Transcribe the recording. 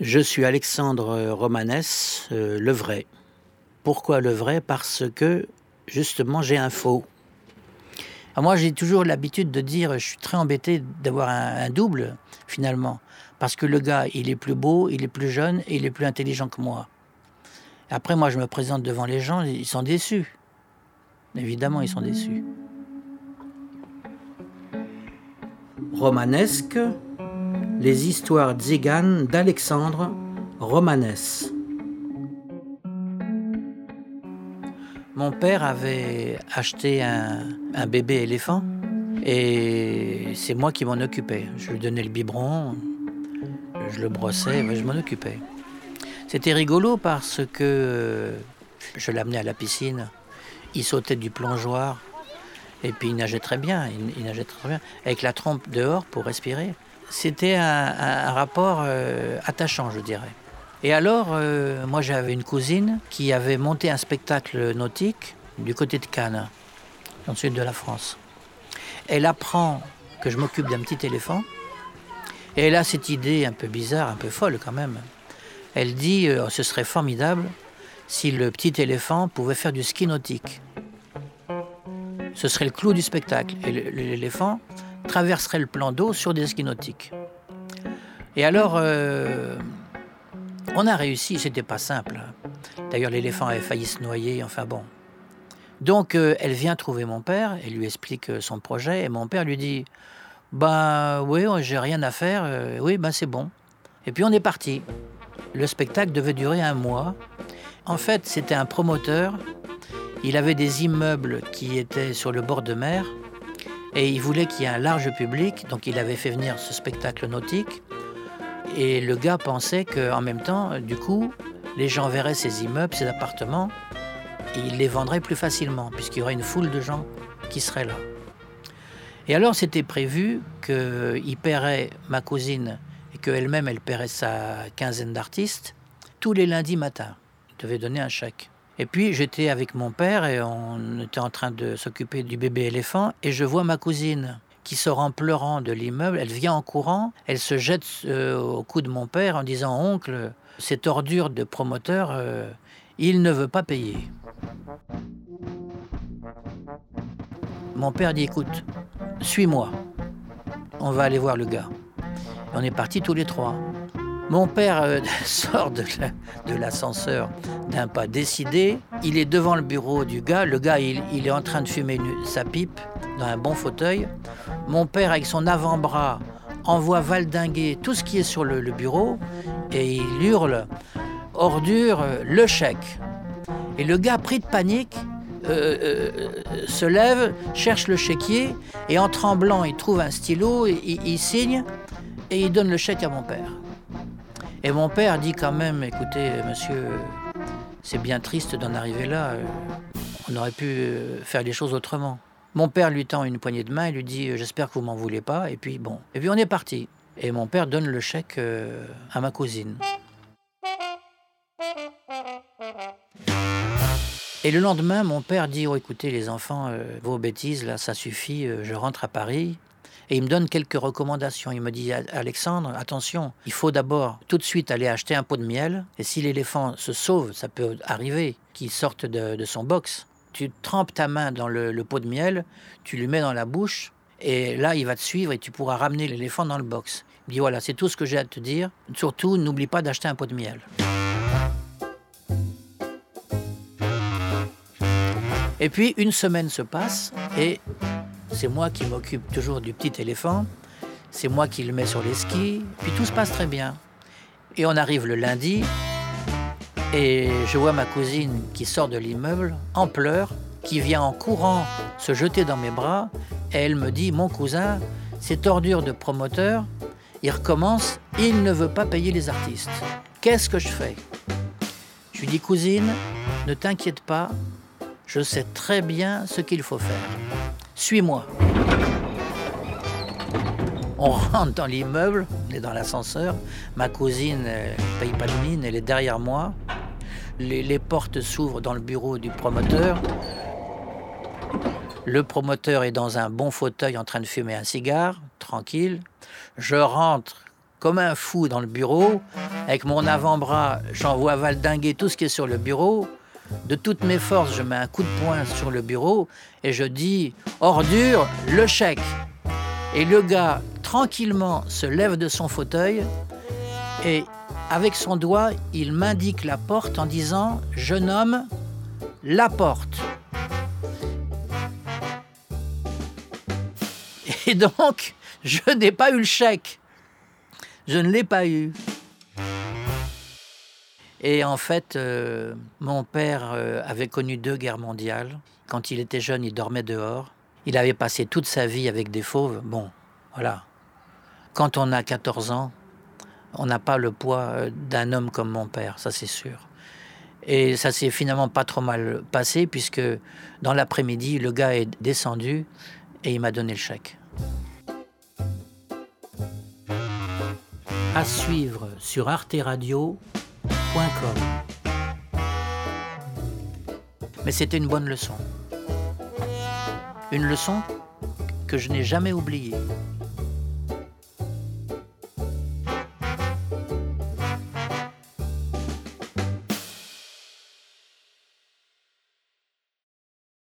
Je suis Alexandre Romanès, euh, le vrai. Pourquoi le vrai? Parce que justement j'ai un faux. moi j'ai toujours l'habitude de dire, je suis très embêté d'avoir un, double finalement. Parce que le gars, il est plus beau, il est plus jeune il est plus intelligent que moi. Après moi je me présente devant les gens, ils sont déçus. Évidemment ils sont déçus. Romanesque, les histoires tziganes d'Alexandre Romanès. Mon père avait acheté un, bébé éléphant et c'est moi qui m'en occupais. Je lui donnais le biberon, je le brossais, je m'en occupais. C'était rigolo parce que je l'amenais à la piscine, il sautait du plongeoir et puis nageait très bien, il, nageait très bien, avec la trompe dehors pour respirer. C'était un, rapport euh, attachant, je dirais. Et alors, euh, moi j'avais une cousine qui avait monté un spectacle nautique du côté de Cannes, dans le sud de la France. Elle apprend que je m'occupe d'un petit éléphant, et elle a cette idée un peu bizarre, un peu folle quand même. Elle dit euh, ce serait formidable si le petit éléphant pouvait faire du ski nautique ce serait le clou du spectacle. Et l'éléphant traverserait le plan d'eau sur des skis nautiques. Et alors, euh, on a réussi, c'était pas simple. D'ailleurs, l'éléphant avait failli se noyer, enfin bon. Donc, euh, elle vient trouver mon père, et lui explique euh, son projet, et mon père lui dit Ben oui, j'ai rien à faire, oui, ben c'est bon. Et puis on est parti. Le spectacle devait durer un mois. En fait, c'était un promoteur il avait des immeubles qui étaient sur le bord de mer et il voulait qu'il y ait un large public, donc il avait fait venir ce spectacle nautique. Et le gars pensait qu'en même temps, du coup, les gens verraient ces immeubles, ces appartements, et ils les vendraient plus facilement, puisqu'il y aurait une foule de gens qui seraient là. Et alors c'était prévu qu'il paierait ma cousine et qu'elle-même elle paierait sa quinzaine d'artistes tous les lundis matins. Il devait donner un chèque. Et puis j'étais avec mon père et on était en train de s'occuper du bébé éléphant et je vois ma cousine qui sort en pleurant de l'immeuble. Elle vient en courant, elle se jette euh, au cou de mon père en disant Oncle, cette ordure de promoteur, euh, il ne veut pas payer. Mon père dit Écoute, suis-moi, on va aller voir le gars. on est partis tous les trois. Mon père euh, sort de l'ascenseur d'un pas décidé. Il est devant le bureau du gars. Le gars, il, est en train de fumer sa pipe dans un bon fauteuil. Mon père, avec son avant-bras, envoie valdinguer tout ce qui est sur le, bureau et il hurle ordure, le chèque. Et le gars, pris de panique, euh, euh, se lève, cherche le chéquier et en tremblant, il trouve un stylo, il signe et il donne le chèque à mon père. Et mon père dit quand même, écoutez, monsieur, c'est bien triste d'en arriver là. Euh, on aurait pu euh, faire les choses autrement. Mon père lui tend une poignée de main et lui dit, euh, j'espère que vous m'en voulez pas. Et puis bon, et puis on est parti. Et mon père donne le chèque à ma cousine. Et le lendemain, mon père dit Oh, écoutez, les enfants, vos bêtises, là, ça suffit, je rentre à Paris. Et il me donne quelques recommandations. Il me dit Alexandre, attention, il faut d'abord tout de suite aller acheter un pot de miel. Et si l'éléphant se sauve, ça peut arriver qu'il sorte de, son box. Tu trempes ta main dans le, pot de miel, tu lui mets dans la bouche, et là, il va te suivre et tu pourras ramener l'éléphant dans le box. Il me dit voilà, c'est tout ce que j'ai à te dire. Surtout, n'oublie pas d'acheter un pot de miel. Et puis, une semaine se passe et c'est moi qui m'occupe toujours du petit éléphant. C'est moi qui le mets sur les skis. Puis tout se passe très bien. Et on arrive le lundi. Et je vois ma cousine qui sort de l'immeuble en pleurs, qui vient en courant se jeter dans mes bras. Et elle me dit Mon cousin, cette ordure de promoteur, il recommence, il ne veut pas payer les artistes. Qu'est-ce que je fais? Je lui dis Cousine, ne t'inquiète pas, je sais très bien ce qu'il faut faire. Suis-moi. On rentre dans l'immeuble, on est dans l'ascenseur. Ma cousine ne paye pas de mine, elle est derrière moi. Les, portes s'ouvrent dans le bureau du promoteur. Le promoteur est dans un bon fauteuil en train de fumer un cigare, tranquille. Je rentre comme un fou dans le bureau. Avec mon avant-bras, j'envoie valdinguer tout ce qui est sur le bureau. De toutes mes forces, je mets un coup de poing sur le bureau et je dis ordure, le chèque. Et le gars, tranquillement, se lève de son fauteuil et avec son doigt, il m'indique la porte en disant Je nomme la porte. Et donc, je n'ai pas eu le chèque. Je ne l'ai pas eu. Et en fait, euh, mon père euh, avait connu deux guerres mondiales. Quand il était jeune, il dormait dehors. Il avait passé toute sa vie avec des fauves. Bon, voilà. Quand on a 14 ans, on n'a pas le poids euh, d'un homme comme mon père, ça c'est sûr. Et ça s'est finalement pas trop mal passé puisque dans l'après-midi, le gars est descendu et il m'a donné le chèque. À suivre sur Mais c'était une bonne leçon. Une leçon que je n'ai jamais oubliée.